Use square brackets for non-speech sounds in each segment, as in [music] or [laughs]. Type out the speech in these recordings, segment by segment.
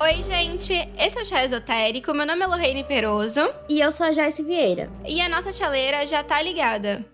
Oi, gente! Esse é o Chá Esotérico. Meu nome é Lorraine Peroso. E eu sou a Joyce Vieira. E a nossa chaleira já tá ligada.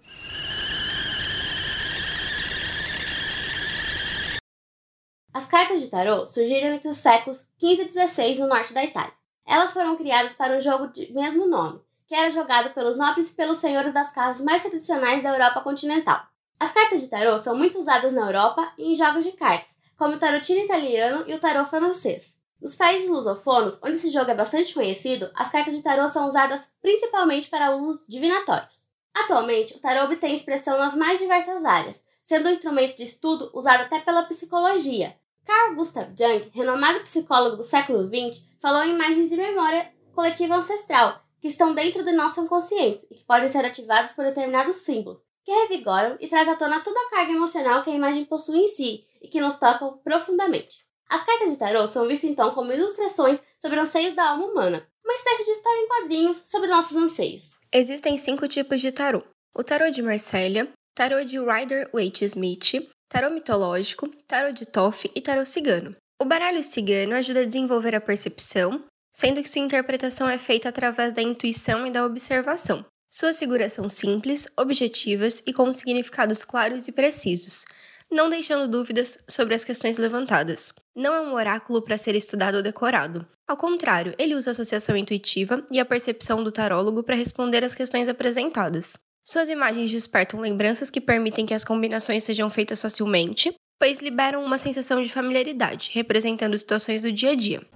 As cartas de tarô surgiram entre os séculos 15 e 16 no norte da Itália. Elas foram criadas para um jogo de mesmo nome, que era jogado pelos nobres e pelos senhores das casas mais tradicionais da Europa continental. As cartas de tarô são muito usadas na Europa e em jogos de cartas, como o tarotino italiano e o tarô francês. Nos países lusofonos, onde esse jogo é bastante conhecido, as cartas de tarô são usadas principalmente para usos divinatórios. Atualmente, o tarô obtém expressão nas mais diversas áreas, sendo um instrumento de estudo usado até pela psicologia. Carl Gustav Jung, renomado psicólogo do século XX, falou em imagens de memória coletiva ancestral, que estão dentro do nosso inconsciente e que podem ser ativados por determinados símbolos, que revigoram e traz à tona toda a carga emocional que a imagem possui em si e que nos tocam profundamente. As cartas de tarô são vistas então como ilustrações sobre anseios da alma humana, uma espécie de história em quadrinhos sobre nossos anseios. Existem cinco tipos de tarô: o tarô de Marselha, tarô de Rider Waite Smith, tarô mitológico, tarô de Toff e tarô cigano. O baralho cigano ajuda a desenvolver a percepção, sendo que sua interpretação é feita através da intuição e da observação. Suas figuras são simples, objetivas e com significados claros e precisos, não deixando dúvidas sobre as questões levantadas. Não é um oráculo para ser estudado ou decorado. Ao contrário, ele usa a associação intuitiva e a percepção do tarólogo para responder às questões apresentadas. Suas imagens despertam lembranças que permitem que as combinações sejam feitas facilmente, pois liberam uma sensação de familiaridade, representando situações do dia a dia.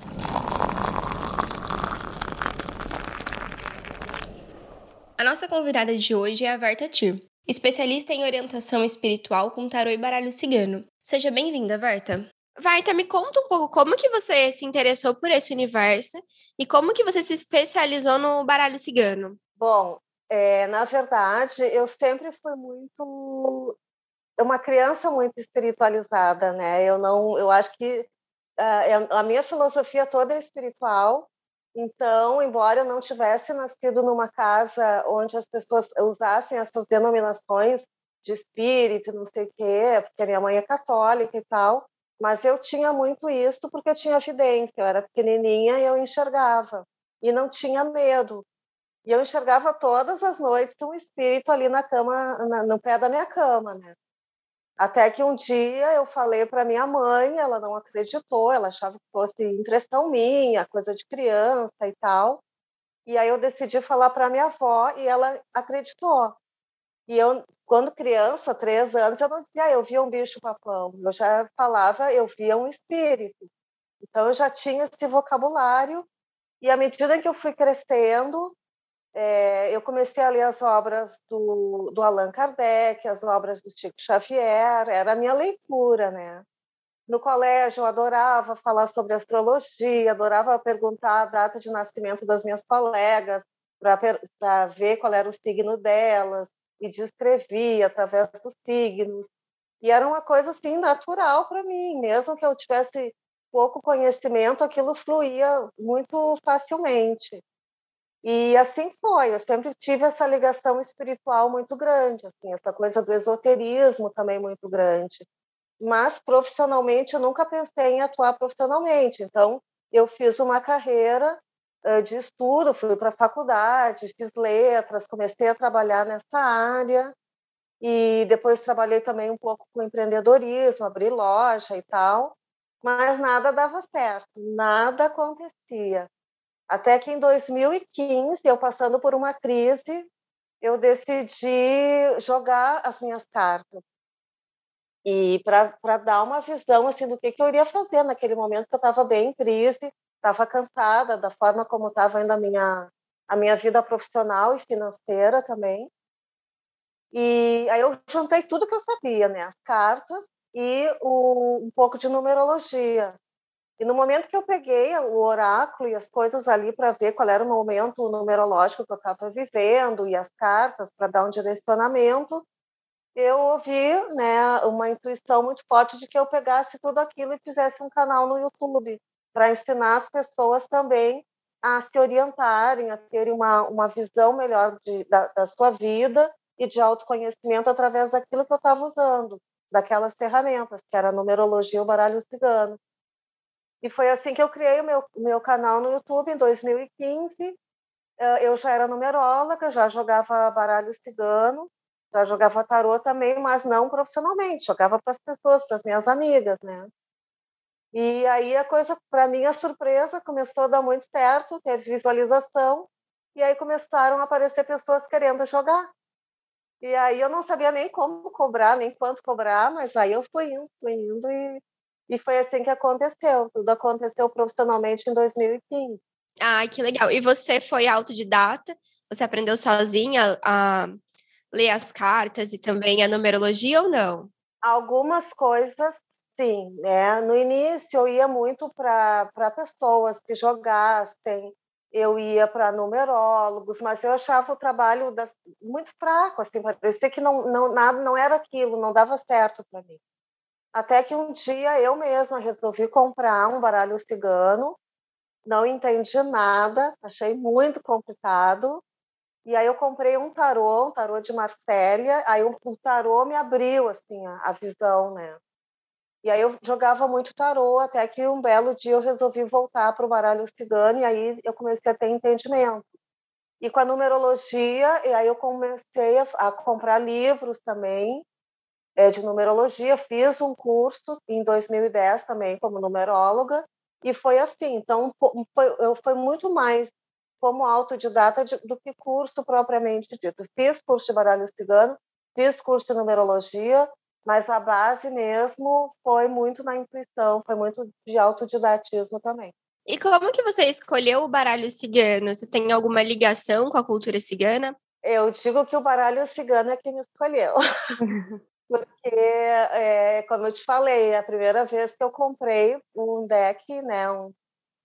A nossa convidada de hoje é a Verta Tir, especialista em orientação espiritual com tarô e baralho cigano. Seja bem-vinda, Verta. Varta, me conta um pouco como que você se interessou por esse universo e como que você se especializou no baralho cigano. Bom, é, na verdade, eu sempre fui muito uma criança muito espiritualizada, né? Eu não, eu acho que uh, a minha filosofia toda é espiritual. Então, embora eu não tivesse nascido numa casa onde as pessoas usassem essas denominações de espírito, não sei o quê, porque a minha mãe é católica e tal, mas eu tinha muito isso porque eu tinha evidência. Eu era pequenininha e eu enxergava e não tinha medo. E eu enxergava todas as noites um espírito ali na cama, na, no pé da minha cama, né? Até que um dia eu falei para minha mãe, ela não acreditou, ela achava que fosse impressão minha, coisa de criança e tal. E aí eu decidi falar para minha avó e ela acreditou. E eu, quando criança, três anos, eu não dizia, ah, eu via um bicho-papão. Eu já falava, eu via um espírito. Então, eu já tinha esse vocabulário. E à medida que eu fui crescendo, é, eu comecei a ler as obras do, do Allan Kardec, as obras do Chico Xavier, era a minha leitura, né? No colégio, eu adorava falar sobre astrologia, adorava perguntar a data de nascimento das minhas colegas, para ver qual era o signo delas e descrevia através dos signos. E era uma coisa assim natural para mim, mesmo que eu tivesse pouco conhecimento, aquilo fluía muito facilmente. E assim foi, eu sempre tive essa ligação espiritual muito grande, assim, essa coisa do esoterismo também muito grande. Mas profissionalmente eu nunca pensei em atuar profissionalmente. Então, eu fiz uma carreira de estudo, fui para a faculdade, fiz letras, comecei a trabalhar nessa área e depois trabalhei também um pouco com empreendedorismo, abri loja e tal, mas nada dava certo, nada acontecia. Até que em 2015, eu passando por uma crise, eu decidi jogar as minhas cartas. E para dar uma visão assim do que, que eu iria fazer naquele momento que eu estava bem em crise, estava cansada da forma como estava indo a minha, a minha vida profissional e financeira também. E aí eu juntei tudo que eu sabia, né? As cartas e o, um pouco de numerologia. E no momento que eu peguei o oráculo e as coisas ali para ver qual era o momento numerológico que eu estava vivendo e as cartas para dar um direcionamento, eu ouvi né, uma intuição muito forte de que eu pegasse tudo aquilo e fizesse um canal no YouTube para ensinar as pessoas também a se orientarem, a terem uma, uma visão melhor de, da, da sua vida e de autoconhecimento através daquilo que eu estava usando, daquelas ferramentas, que era a numerologia e o baralho cigano. E foi assim que eu criei o meu, meu canal no YouTube em 2015. Eu já era numeróloga, já jogava baralho cigano, já jogava tarô também, mas não profissionalmente, jogava para as pessoas, para as minhas amigas, né? E aí a coisa, para mim, a surpresa começou a dar muito certo, teve visualização, e aí começaram a aparecer pessoas querendo jogar. E aí eu não sabia nem como cobrar, nem quanto cobrar, mas aí eu fui indo, fui indo e, e foi assim que aconteceu. Tudo aconteceu profissionalmente em 2015. Ah, que legal. E você foi autodidata? Você aprendeu sozinha a ler as cartas e também a numerologia ou não? Algumas coisas, sim. Né? No início, eu ia muito para pessoas que jogassem, eu ia para numerólogos, mas eu achava o trabalho das, muito fraco, assim, parecia que não, não, nada, não era aquilo, não dava certo para mim. Até que um dia eu mesma resolvi comprar um baralho cigano, não entendi nada, achei muito complicado, e aí eu comprei um tarô, um tarô de Marsella, aí o, o tarô me abriu assim a, a, visão, né? E aí eu jogava muito tarô, até que um belo dia eu resolvi voltar para o baralho cigano e aí eu comecei a ter entendimento. E com a numerologia, e aí eu comecei a, a comprar livros também é, de numerologia, fiz um curso em 2010 também como numeróloga, e foi assim. Então, foi, eu, foi muito mais como autodidata de, do que curso propriamente dito. Fiz curso de baralho cigano, fiz curso de numerologia, mas a base mesmo foi muito na intuição, foi muito de autodidatismo também. E como que você escolheu o baralho cigano? Você tem alguma ligação com a cultura cigana? Eu digo que o baralho cigano é quem me escolheu. [laughs] Porque, é, como eu te falei, é a primeira vez que eu comprei um deck, né, um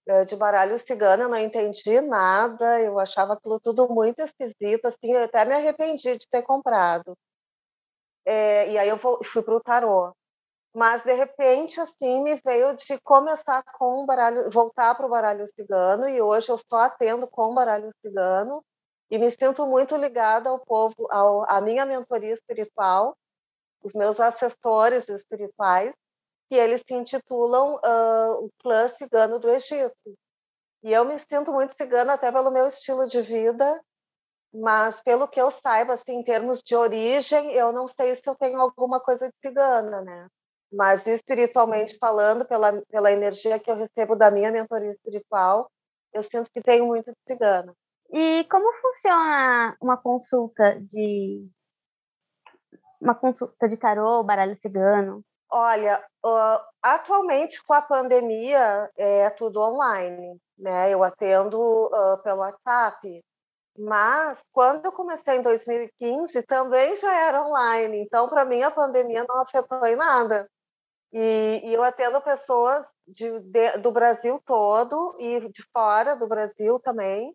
eh, de baralho cigano, eu não entendi nada, eu achava aquilo tudo muito esquisito, assim, eu até me arrependi de ter comprado. É, e aí eu fui para o tarô. Mas, de repente, assim, me veio de começar com o baralho, voltar para o baralho cigano, e hoje eu só atendo com o baralho cigano, e me sinto muito ligada ao povo, ao, à minha mentoria espiritual, os meus assessores espirituais, que eles se intitulam uh, o clã cigano do Egito. E eu me sinto muito cigana até pelo meu estilo de vida, mas pelo que eu saiba, assim, em termos de origem, eu não sei se eu tenho alguma coisa de cigana, né? Mas espiritualmente falando, pela, pela energia que eu recebo da minha mentoria espiritual, eu sinto que tenho muito de cigana. E como funciona uma consulta de uma consulta de tarô, baralho cigano? Olha, uh, atualmente com a pandemia é tudo online, né? Eu atendo uh, pelo WhatsApp, mas quando eu comecei em 2015 também já era online, então para mim a pandemia não afetou em nada. E, e eu atendo pessoas de, de, do Brasil todo e de fora do Brasil também.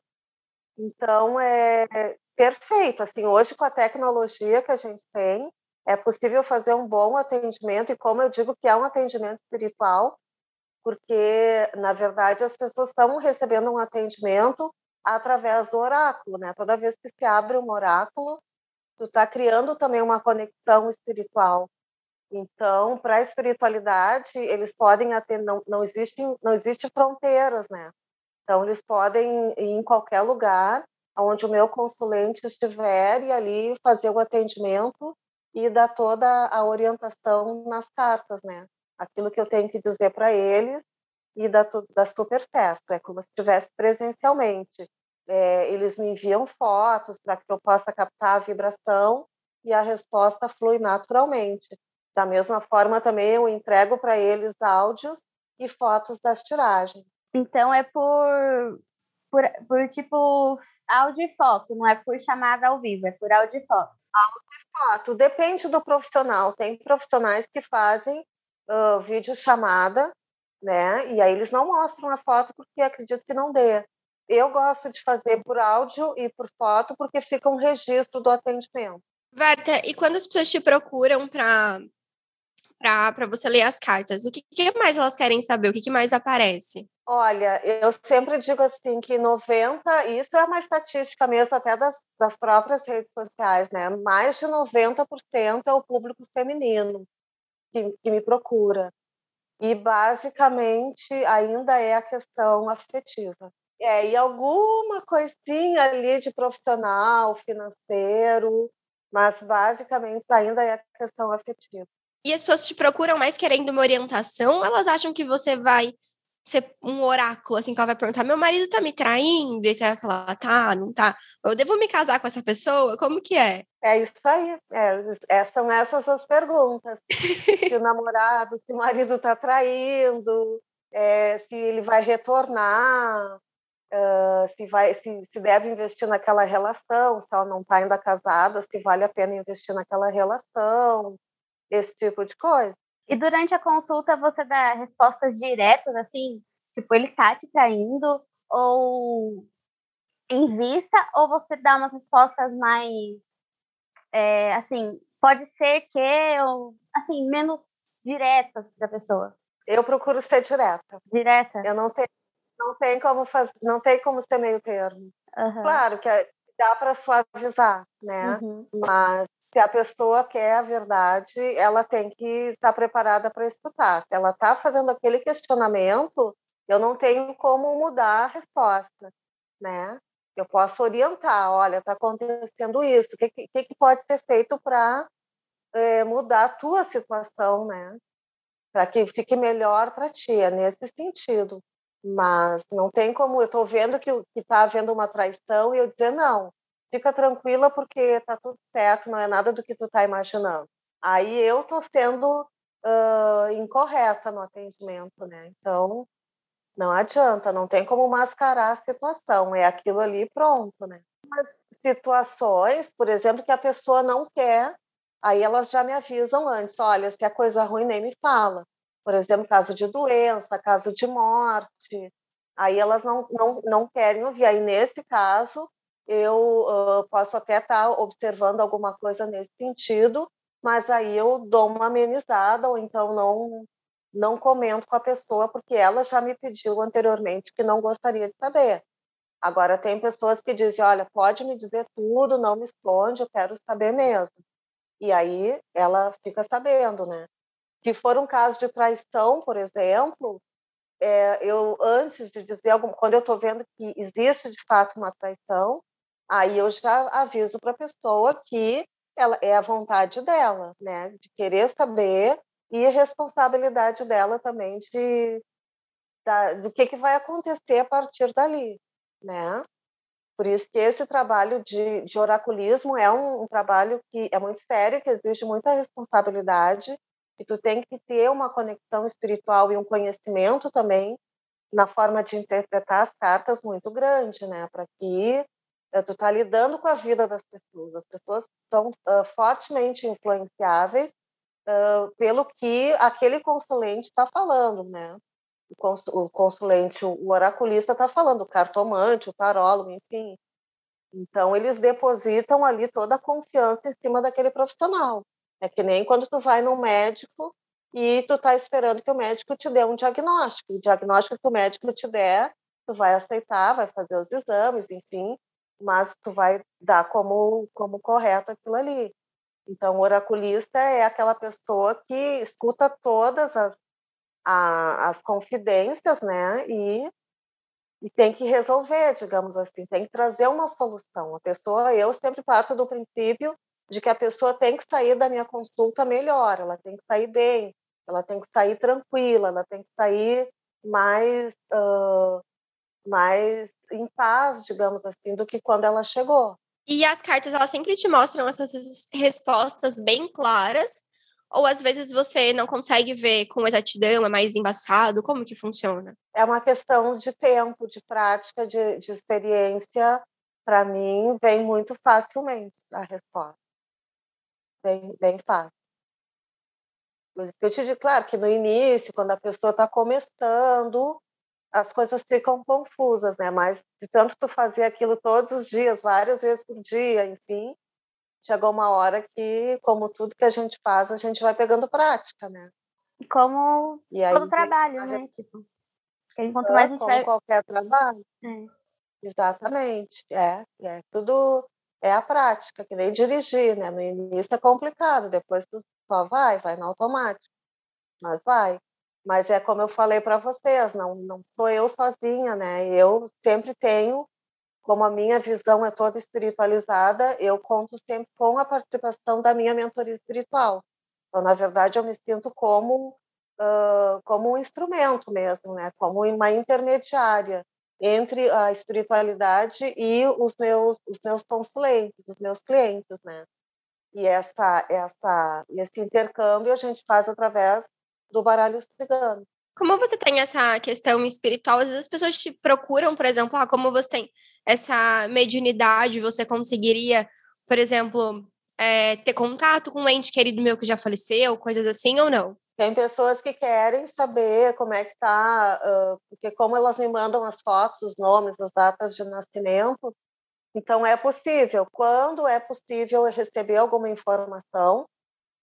Então é perfeito. Assim, hoje com a tecnologia que a gente tem, é possível fazer um bom atendimento, e como eu digo que é um atendimento espiritual, porque, na verdade, as pessoas estão recebendo um atendimento através do oráculo, né? Toda vez que se abre um oráculo, tu está criando também uma conexão espiritual. Então, para a espiritualidade, eles podem atender, não, não existem, não existe fronteiras, né? Então, eles podem ir em qualquer lugar onde o meu consulente estiver e ali fazer o atendimento e dar toda a orientação nas cartas, né? Aquilo que eu tenho que dizer para eles e dá, dá super certo. É como se estivesse presencialmente. É, eles me enviam fotos para que eu possa captar a vibração e a resposta flui naturalmente. Da mesma forma, também eu entrego para eles áudios e fotos das tiragens. Então é por, por, por tipo áudio e foto, não é por chamada ao vivo, é por áudio e foto. Áudio fato, depende do profissional. Tem profissionais que fazem uh, vídeo chamada, né? E aí eles não mostram a foto porque acredito que não dê. Eu gosto de fazer por áudio e por foto porque fica um registro do atendimento. Verta, e quando as pessoas te procuram para para você ler as cartas, o que, que, mais elas querem saber? O que, que mais aparece? Olha, eu sempre digo assim que 90, isso é uma estatística mesmo até das, das próprias redes sociais, né? Mais de 90% é o público feminino que, que me procura. E basicamente ainda é a questão afetiva. É, e alguma coisinha ali de profissional, financeiro, mas basicamente ainda é a questão afetiva. E as pessoas te procuram mais querendo uma orientação, elas acham que você vai ser um oráculo, assim, que ela vai perguntar: meu marido tá me traindo? E você vai falar: tá, não tá. Eu devo me casar com essa pessoa? Como que é? É isso aí. É, é, são essas as perguntas. se o namorado, se o marido tá traindo, é, se ele vai retornar, uh, se, vai, se, se deve investir naquela relação, se ela não está ainda casada, se vale a pena investir naquela relação, esse tipo de coisa. E durante a consulta você dá respostas diretas, assim, tipo, ele tá te traindo, ou em vista, ou você dá umas respostas mais, é, assim, pode ser que, ou, assim, menos diretas da pessoa? Eu procuro ser direta. Direta? Eu não tenho, não tem como fazer, não tem como ser meio termo. Uhum. Claro que é, dá para suavizar, né? Uhum. Mas se a pessoa quer a verdade, ela tem que estar preparada para escutar. Se ela está fazendo aquele questionamento, eu não tenho como mudar a resposta, né? Eu posso orientar, olha, está acontecendo isso, o que, que, que, pode ser feito para é, eh, mudar a tua situação, né? Para que fique melhor para ti, é nesse sentido. Mas não tem como, eu estou vendo que está havendo uma traição e eu dizer, não, fica tranquila porque tá tudo certo, não é nada do que tu tá imaginando. Aí eu tô sendo uh, incorreta no atendimento, né? Então, não adianta, não tem como mascarar a situação, é aquilo ali pronto, né? Mas situações, por exemplo, que a pessoa não quer, aí elas já me avisam antes, olha, se é coisa ruim, nem me fala. Por exemplo, caso de doença, caso de morte, aí elas não, não, não querem ouvir. Aí, nesse caso, eu uh, posso até estar tá observando alguma coisa nesse sentido, mas aí eu dou uma amenizada ou então não não comento com a pessoa porque ela já me pediu anteriormente que não gostaria de saber. Agora tem pessoas que dizem, olha, pode me dizer tudo, não me esconde, eu quero saber mesmo. E aí ela fica sabendo, né? Se for um caso de traição, por exemplo, é, eu antes de dizer algum, quando eu estou vendo que existe de fato uma traição, aí eu já aviso para a pessoa que ela é a vontade dela, né, de querer saber e a responsabilidade dela também de da, do que, que vai acontecer a partir dali, né? Por isso que esse trabalho de, de oraculismo é um, um, trabalho que é muito sério, que exige muita responsabilidade, e tu tem que ter uma conexão espiritual e um conhecimento também na forma de interpretar as cartas muito grande, né? Para que tu está lidando com a vida das pessoas. As pessoas são uh, fortemente influenciáveis uh, pelo que aquele consulente está falando, né? O, consulente, o oraculista está falando, o cartomante, o tarólogo, enfim. Então, eles depositam ali toda a confiança em cima daquele profissional. É que nem quando tu vai num médico e tu está esperando que o médico te dê um diagnóstico. O diagnóstico que o médico te der, tu vai aceitar, vai fazer os exames, enfim, mas tu vai dar como, como correto aquilo ali. Então, o oraculista é aquela pessoa que escuta todas as, a, as confidências, né? E, e tem que resolver, digamos assim, tem que trazer uma solução. A pessoa, eu sempre parto do princípio de que a pessoa tem que sair da minha consulta melhor, ela tem que sair bem, ela tem que sair tranquila, ela tem que sair mais uh, mais em paz, digamos assim, do que quando ela chegou. E as cartas, elas sempre te mostram essas respostas bem claras, ou às vezes você não consegue ver com exatidão, é mais embaçado? Como que funciona? É uma questão de tempo, de prática, de, de experiência. Para mim, vem muito facilmente a resposta. Bem, bem fácil. Eu te digo, claro, que no início, quando a pessoa está começando, as coisas ficam confusas, né? Mas de tanto tu fazer aquilo todos os dias, várias vezes por dia, enfim, chegou uma hora que, como tudo que a gente faz, a gente vai pegando prática, né? Como e aí, todo trabalho, né? Tipo, quanto mais a gente como vai... qualquer trabalho. É. Exatamente. É, é tudo é a prática, que nem dirigir, né? No início é complicado, depois tu só vai, vai no automático. Mas vai. Mas é como eu falei para vocês, não, não sou eu sozinha, né? Eu sempre tenho, como a minha visão é toda espiritualizada, eu conto sempre com a participação da minha mentoria espiritual. Então, na verdade, eu me sinto como uh, como um instrumento mesmo, né? Como uma intermediária entre a espiritualidade e os meus os meus consulentes, os meus clientes, né? E essa essa esse intercâmbio a gente faz através do baralho cigano. Como você tem essa questão espiritual, às vezes as pessoas te procuram, por exemplo, ah, como você tem essa mediunidade, você conseguiria, por exemplo, é, ter contato com um ente querido meu que já faleceu, coisas assim ou não? Tem pessoas que querem saber como é que tá, porque como elas me mandam as fotos, os nomes, as datas de nascimento, então é possível. Quando é possível receber alguma informação,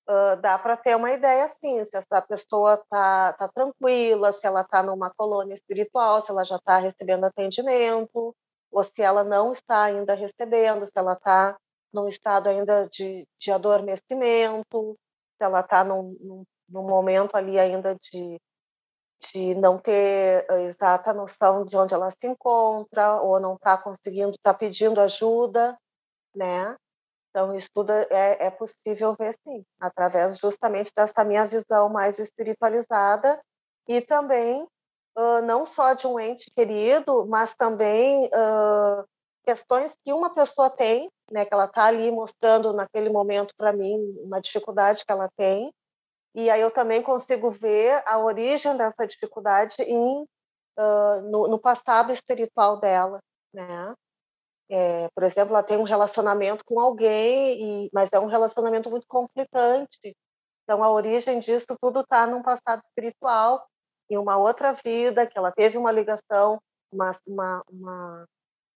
uh, dá para ter uma ideia sim, se essa pessoa está tá tranquila, se ela está numa colônia espiritual, se ela já está recebendo atendimento, ou se ela não está ainda recebendo, se ela está num estado ainda de, de adormecimento, se ela está num, num, num, momento ali ainda de, de não ter exata noção de onde ela se encontra, ou não está conseguindo, está pedindo ajuda, né? Então, isso tudo é, é possível ver, sim, através justamente dessa minha visão mais espiritualizada e também uh, não só de um ente querido, mas também uh, questões que uma pessoa tem, né, que ela está ali mostrando naquele momento para mim uma dificuldade que ela tem, e aí eu também consigo ver a origem dessa dificuldade em, uh, no, no passado espiritual dela, né? É, por exemplo, ela tem um relacionamento com alguém, e, mas é um relacionamento muito conflitante. Então, a origem disso tudo está num passado espiritual, em uma outra vida, que ela teve uma ligação, uma, uma, uma,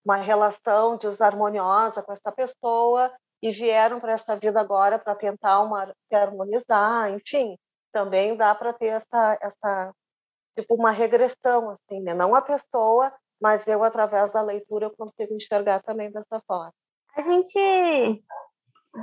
uma relação desarmoniosa com essa pessoa, e vieram para essa vida agora para tentar uma, se harmonizar, enfim. Também dá para ter essa, essa, tipo, uma regressão, assim, né? Não a pessoa, mas eu, através da leitura, eu consigo enxergar também dessa forma. A gente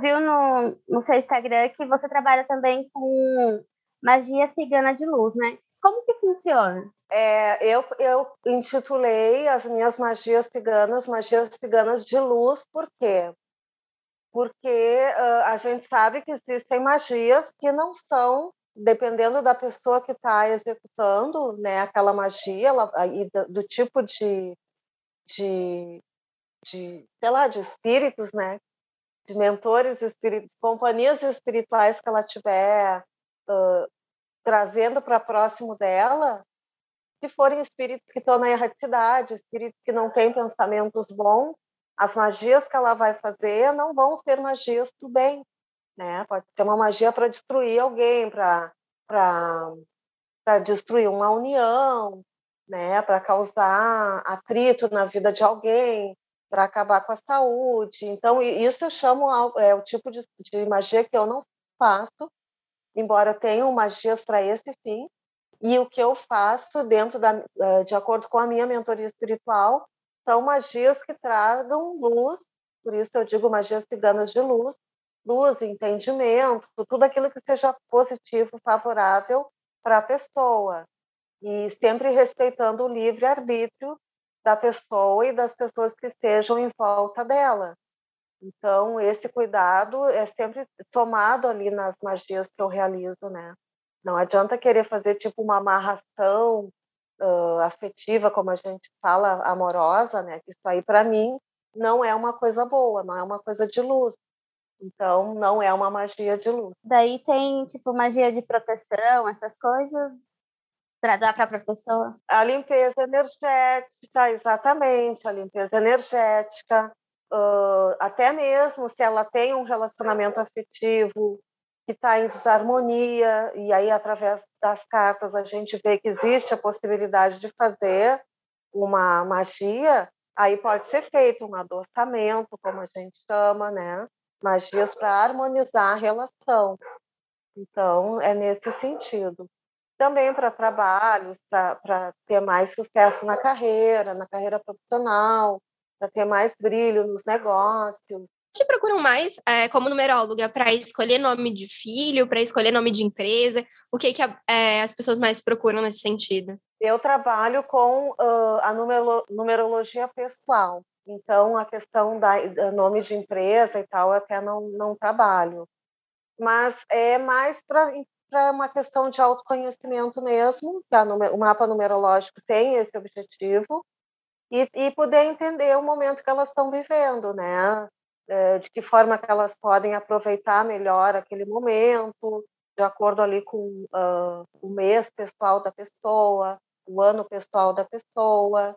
viu no, no seu Instagram que você trabalha também com magia cigana de luz, né? Como que funciona? É, eu, eu intitulei as minhas magias ciganas, magias ciganas de luz, por quê? Porque uh, a gente sabe que existem magias que não são dependendo da pessoa que está executando né, aquela magia ela, e do, do, tipo de, de, de, sei lá, de espíritos, né, de mentores, companhias espirituais que ela tiver uh, trazendo para próximo dela, se forem espíritos que estão na erraticidade, espíritos que não têm pensamentos bons, as magias que ela vai fazer não vão ser magias do bem, né? Pode ser uma magia para destruir alguém, para para destruir uma união, né? Para causar atrito na vida de alguém, para acabar com a saúde. Então isso eu chamo é o tipo de, de magia que eu não faço, embora eu tenha magias para esse fim. E o que eu faço dentro da, eh, de acordo com a minha mentoria espiritual, são magias que tragam luz, por isso eu digo magias ciganas de luz, luz, entendimento, tudo aquilo que seja positivo, favorável para a pessoa. E sempre respeitando o livre-arbítrio da pessoa e das pessoas que estejam em volta dela. Então, esse cuidado é sempre tomado ali nas magias que eu realizo, né? Não adianta querer fazer tipo uma amarração uh, afetiva, como a gente fala, amorosa, né? Isso aí, para mim, não é uma coisa boa, não é uma coisa de luz. Então, não é uma magia de luz. Daí tem, tipo, magia de proteção, essas coisas, para dar para a pessoa? A limpeza energética, exatamente, a limpeza energética. Uh, até mesmo se ela tem um relacionamento afetivo que está em desarmonia, e aí, através das cartas, a gente vê que existe a possibilidade de fazer uma magia, aí pode ser feito um adoçamento, como a gente chama, né? Magias para harmonizar a relação. Então, é nesse sentido. também para trabalhos, para ter mais sucesso na carreira, na carreira profissional, para ter mais brilho nos negócios. Te procuram mais é, como numeróloga para escolher nome de filho, para escolher nome de empresa? O que, que a, é, as pessoas mais procuram nesse sentido? Eu trabalho com uh, a numero, numerologia pessoal. Então, a questão da, nome de empresa e tal, eu até não, não trabalho. Mas é mais para uma questão de autoconhecimento mesmo, que a, o mapa numerológico tem esse objetivo, e, e poder entender o momento que elas estão vivendo, né? É, de que forma que elas podem aproveitar melhor aquele momento, de acordo ali com uh, o mês pessoal da pessoa, o ano pessoal da pessoa.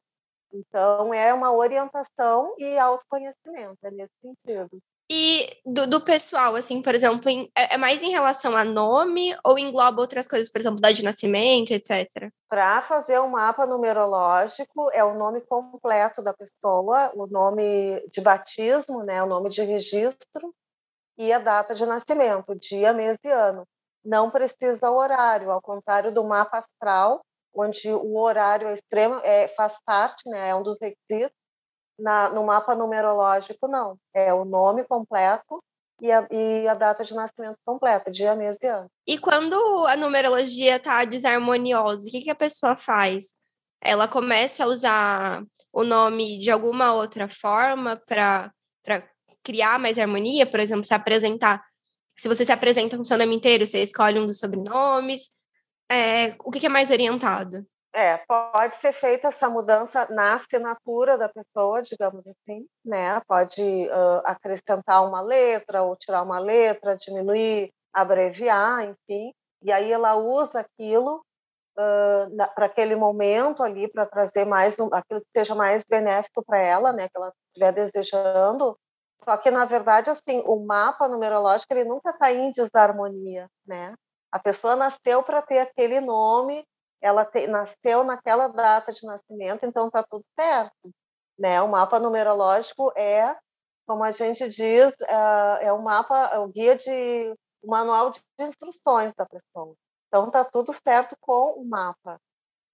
Então, é uma orientação e autoconhecimento, é nesse sentido. E do, do pessoal, assim, por exemplo, em, é, é mais em relação a nome ou engloba outras coisas, por exemplo, data de nascimento, etc? Para fazer um mapa numerológico, é o nome completo da pessoa, o nome de batismo, né, o nome de registro e a data de nascimento, dia, mês e ano. Não precisa o horário, ao contrário do mapa astral, onde o horário é extremo, é, faz parte, né, é um dos requisitos. Na, no mapa numerológico, não. É o nome completo e a, e a, data de nascimento completa, dia, mês e ano. E quando a numerologia está desarmoniosa, o que, que a pessoa faz? Ela começa a usar o nome de alguma outra forma para criar mais harmonia? Por exemplo, se apresentar. Se você se apresenta com seu nome inteiro, você escolhe um dos sobrenomes é, o que, é mais orientado? É, pode ser feita essa mudança na assinatura da pessoa, digamos assim, né? Pode uh, acrescentar uma letra ou tirar uma letra, diminuir, abreviar, enfim. E aí ela usa aquilo uh, para aquele momento ali, para trazer mais um, aquilo que seja mais benéfico para ela, né? Que ela estiver desejando. Só que na verdade, assim, o mapa numerológico ele nunca está em desarmonia, né? A pessoa nasceu para ter aquele nome, ela te, nasceu naquela data de nascimento, então está tudo certo. Né? O mapa numerológico é, como a gente diz, é, é o mapa, é o guia de, o manual de instruções da pessoa. Então está tudo certo com o mapa.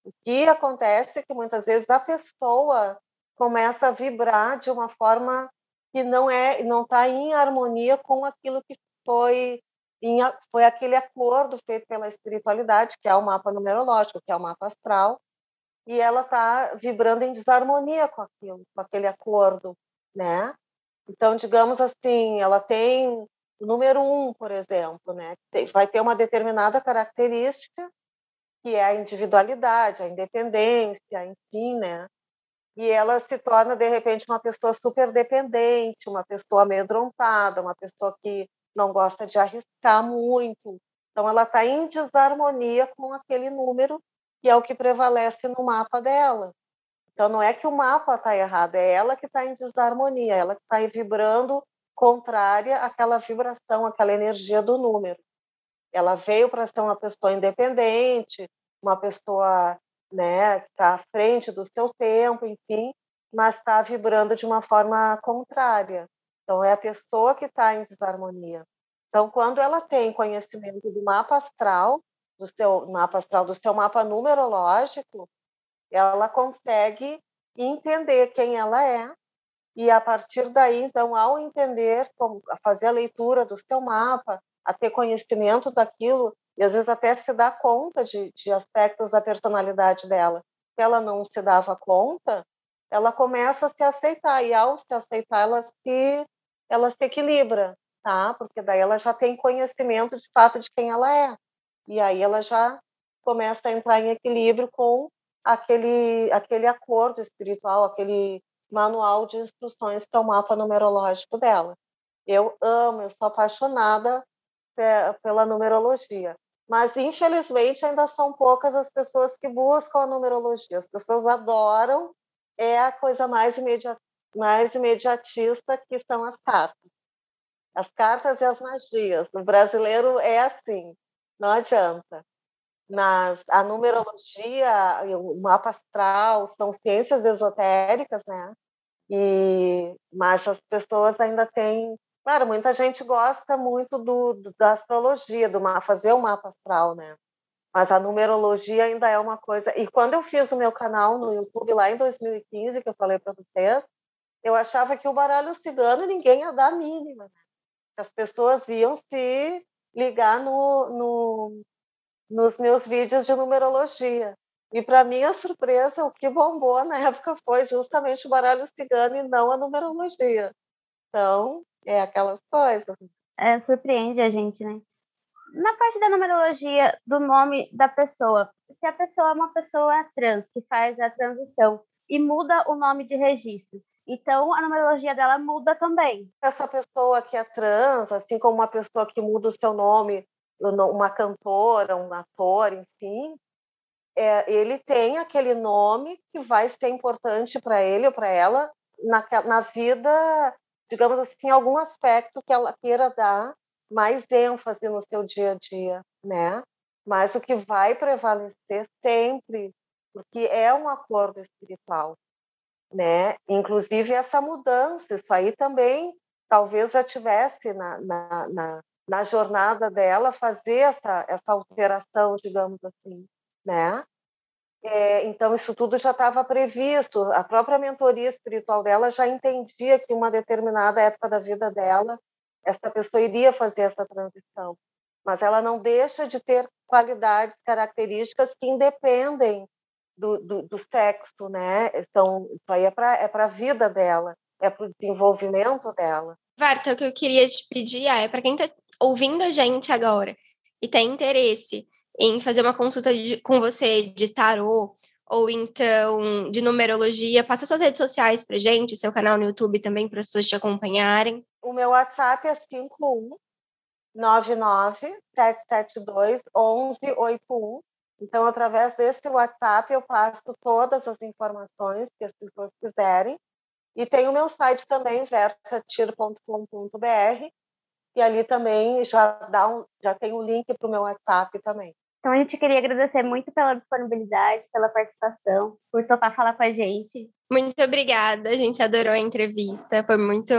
O que acontece é que muitas vezes a pessoa começa a vibrar de uma forma que não é, não está em harmonia com aquilo que foi foi aquele acordo feito pela espiritualidade, que é o mapa numerológico, que é o mapa astral, e ela está vibrando em desarmonia com aquilo, com aquele acordo, né? Então, digamos assim, ela tem o número um, por exemplo, né? Vai ter uma determinada característica que é a individualidade, a independência, enfim, né? E ela se torna de repente uma pessoa super dependente, uma pessoa amedrontada, uma pessoa que não gosta de arriscar muito. Então, ela está em desarmonia com aquele número, que é o que prevalece no mapa dela. Então, não é que o mapa está errado, é ela que está em desarmonia, ela que está vibrando contrária àquela vibração, àquela energia do número. Ela veio para ser uma pessoa independente, uma pessoa né, que está à frente do seu tempo, enfim, mas está vibrando de uma forma contrária. Então, é a pessoa que está em desarmonia. Então, quando ela tem conhecimento do mapa astral, do seu mapa astral, do seu mapa numerológico, ela consegue entender quem ela é e a partir daí, então, ao entender como fazer a leitura do seu mapa, a ter conhecimento daquilo e às vezes até se dar conta de, de aspectos da personalidade dela que ela não se dava conta, ela começa a se aceitar e ao se aceitar ela se ela se equilibra, tá? Porque daí ela já tem conhecimento de fato de quem ela é. E aí ela já começa a entrar em equilíbrio com aquele aquele acordo espiritual, aquele manual de instruções que é o mapa numerológico dela. Eu amo, eu sou apaixonada pela numerologia. Mas, infelizmente, ainda são poucas as pessoas que buscam a numerologia. As pessoas adoram, é a coisa mais imediata mais imediatista, que são as cartas. As cartas e as magias. O brasileiro é assim, não adianta. Mas a numerologia, o mapa astral, são ciências esotéricas, né? E, mas as pessoas ainda têm. Claro, muita gente gosta muito do, do da astrologia, do fazer o mapa astral, né? Mas a numerologia ainda é uma coisa. E quando eu fiz o meu canal no YouTube lá em 2015, que eu falei para vocês, eu achava que o baralho cigano ninguém ia dar a mínima. Né? As pessoas iam se ligar no, no, nos meus vídeos de numerologia. E para minha surpresa, o que bombou na [laughs] época foi justamente o baralho cigano e não a numerologia. Então, é aquelas coisas. É, surpreende a gente, né? Na parte da numerologia do nome da pessoa, se a pessoa é uma pessoa trans, que faz a transição e muda o nome de registro, então a numerologia dela muda também. Essa pessoa que é trans, assim como uma pessoa que muda o seu nome, uma cantora, um ator, enfim, é, ele tem aquele nome que vai ser importante para ele ou para ela na, na vida, digamos assim, algum aspecto que ela queira dar mais ênfase no seu dia a dia, né? Mas o que vai prevalecer sempre, porque é um acordo espiritual, né? Inclusive essa mudança, isso aí também talvez já tivesse na, na, na, na jornada dela fazer essa, essa alteração, digamos assim, né? É, então, isso tudo já estava previsto. A própria mentoria espiritual dela já entendia que, em uma determinada época da vida dela, essa pessoa iria fazer essa transição. Mas ela não deixa de ter qualidades, características que independem do, do, do sexo, né? Então, isso aí é para é a vida dela, é para o desenvolvimento dela. Varta, o que eu queria te pedir é, para quem está ouvindo a gente agora e tem interesse em fazer uma consulta de, com você de tarô ou então de numerologia, passa suas redes sociais para gente, seu canal no YouTube também para as pessoas te acompanharem. O meu WhatsApp é 51997721181. Então, através desse WhatsApp, eu passo todas as informações que as pessoas quiserem. E tem o meu site também, vertatir.com.br, e ali também já, dá um, já tem o um link para o meu WhatsApp também. Então a gente queria agradecer muito pela disponibilidade, pela participação, por topar falar com a gente. Muito obrigada, a gente adorou a entrevista, foi muito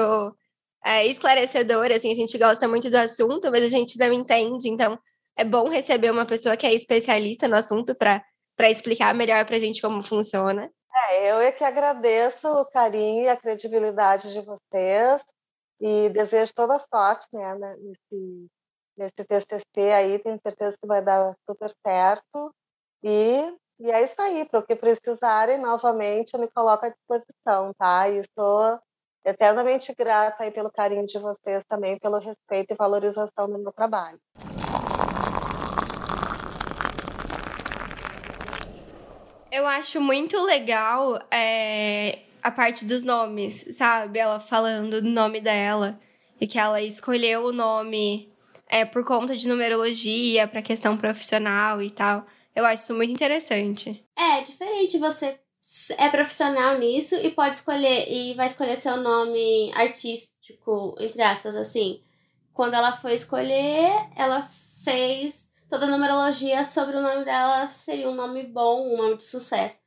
é, esclarecedora, assim, a gente gosta muito do assunto, mas a gente não entende, então é bom receber uma pessoa que é especialista no assunto para explicar melhor para a gente como funciona. É, eu é que agradeço o carinho e a credibilidade de vocês e desejo toda sorte né, nesse nesse TCC aí, tenho certeza que vai dar super certo. E, e é isso aí, para o que precisarem, novamente, eu me coloco à disposição, tá? E estou eternamente grata aí pelo carinho de vocês também, pelo respeito e valorização do meu trabalho. Eu acho muito legal é, a parte dos nomes, sabe? Ela falando do nome dela e que ela escolheu o nome é, por conta de numerologia, para questão profissional e tal. Eu acho isso muito interessante. É, diferente você é profissional nisso e pode escolher e vai escolher seu nome artístico, entre aspas, assim. Quando ela foi escolher, ela fez toda numerologia sobre o nome dela seria um nome bom, um nome de sucesso.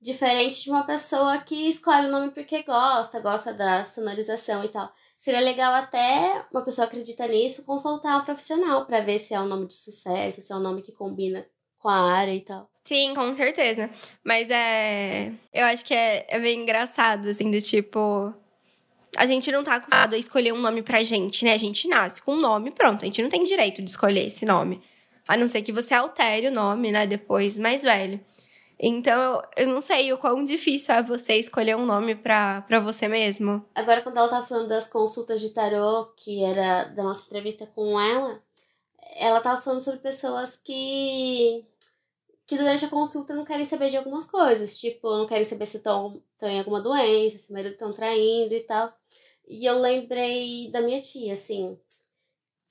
Diferente de uma pessoa que escolhe o nome porque gosta, gosta da sonorização e tal. Seria legal até uma pessoa acredita nisso consultar um profissional para ver se é um nome de sucesso, se é um nome que combina com a área e tal. Sim, com certeza. Mas é. Eu acho que é, é bem engraçado, assim, do tipo. A gente não tá acostumado a escolher um nome pra gente, né? A gente nasce com um nome, pronto. A gente não tem direito de escolher esse nome. A não ser que você altere o nome, né? Depois, mais velho. Então, eu não sei o quão difícil é você escolher um nome para você mesmo. Agora, quando ela tava falando das consultas de tarô, que era da nossa entrevista com ela, ela tava falando sobre pessoas que que durante a consulta não querem saber de algumas coisas, tipo, não querem saber se estão em alguma doença, se o marido estão traindo e tal. E eu lembrei da minha tia, assim,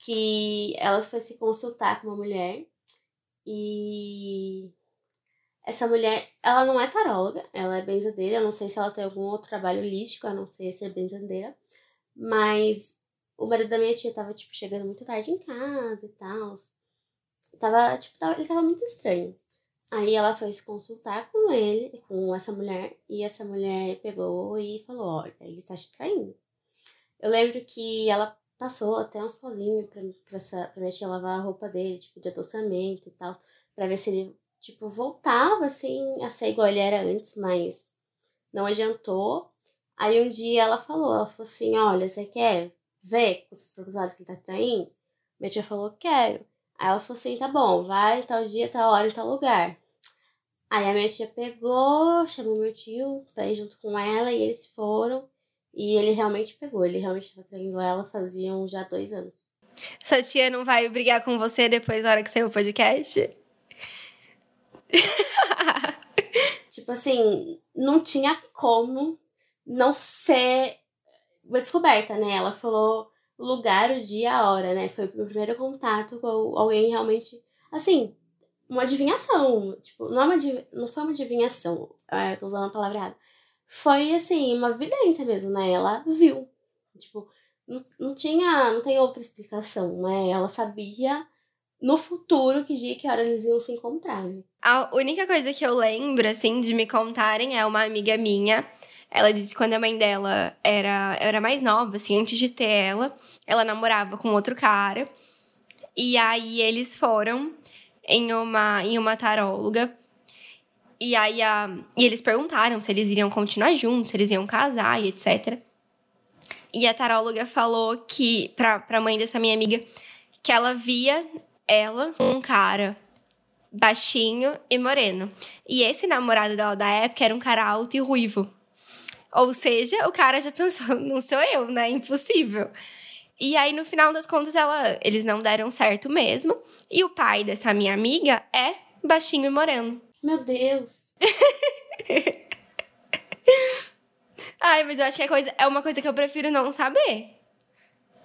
que ela foi se consultar com uma mulher e essa mulher, ela não é taróloga, ela é benzadeira. Eu não sei se ela tem algum outro trabalho holístico, a não ser ser benzadeira. Mas o marido da minha tia tava, tipo, chegando muito tarde em casa e tal. Tava, tipo, tava, ele tava muito estranho. Aí ela foi se consultar com ele, com essa mulher, e essa mulher pegou e falou: Olha, ele tá te traindo. Eu lembro que ela passou até uns pozinhos pra, pra, essa, pra minha tia lavar a roupa dele, tipo, de adoçamento e tal para ver se ele, tipo, voltava, assim, a ser igual ele era antes, mas não adiantou. Aí um dia ela falou, ela falou assim, olha, você quer ver com os proprietários que ele tá traindo? Minha tia falou, quero. Aí ela falou assim, tá bom, vai tal dia, tal hora, tal lugar. Aí a minha tia pegou, chamou meu tio, tá aí junto com ela, e eles foram. E ele realmente pegou, ele realmente estava traindo ela faziam já dois anos. Sua tia não vai brigar com você depois da hora que saiu o podcast? tipo assim, não tinha como não ser uma descoberta, né? Ela falou o lugar, o dia, a hora, né? Foi o meu primeiro contato com alguém realmente, assim, uma adivinhação. Tipo, não, é uma, não foi uma adivinhação, eu tô usando a palavra errada. Foi, assim, uma evidência mesmo, né? Ela viu. Tipo, não, não tinha, não tem outra explicação, né? Ela sabia no futuro que dia que hora eles iam se encontrar. Né? A única coisa que eu lembro, assim, de me contarem é uma amiga minha. Ela disse que quando a mãe dela era, era mais nova, assim, antes de ter ela, ela namorava com outro cara. E aí eles foram em uma, em uma taróloga. E aí a, e eles perguntaram se eles iriam continuar juntos, se eles iam casar e etc. E a taróloga falou que, pra, pra mãe dessa minha amiga, que ela via ela um cara baixinho e moreno. E esse namorado dela da época era um cara alto e ruivo. Ou seja, o cara já pensou, [laughs] não sou eu, né? Impossível. E aí, no final das contas, ela, eles não deram certo mesmo. E o pai dessa minha amiga é baixinho e moreno. Meu Deus! [laughs] Ai, mas eu acho que é, coisa, é uma coisa que eu prefiro não saber.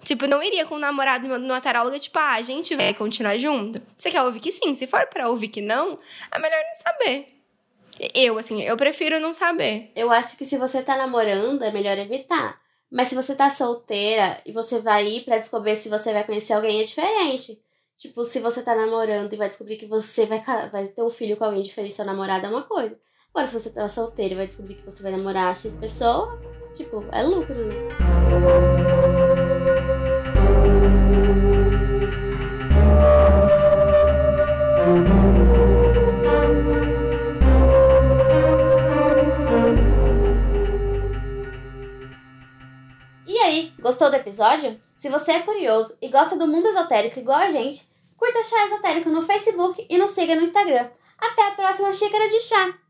Tipo, não iria com um namorado numa taróloga, tipo, ah, a gente vai continuar junto? Você quer ouvir que sim? Se for pra ouvir que não, é melhor não saber. Eu, assim, eu prefiro não saber. Eu acho que se você tá namorando, é melhor evitar. Mas se você tá solteira e você vai ir para descobrir se você vai conhecer alguém, é diferente. Tipo, se você tá namorando e vai descobrir que você vai, vai ter um filho com alguém diferente do seu namorado, é uma coisa. Agora, se você tá solteiro e vai descobrir que você vai namorar X pessoa, tipo, é lucro, né? Aí, gostou do episódio? Se você é curioso e gosta do mundo esotérico igual a gente, curta Chá Esotérico no Facebook e nos siga no Instagram. Até a próxima xícara de chá!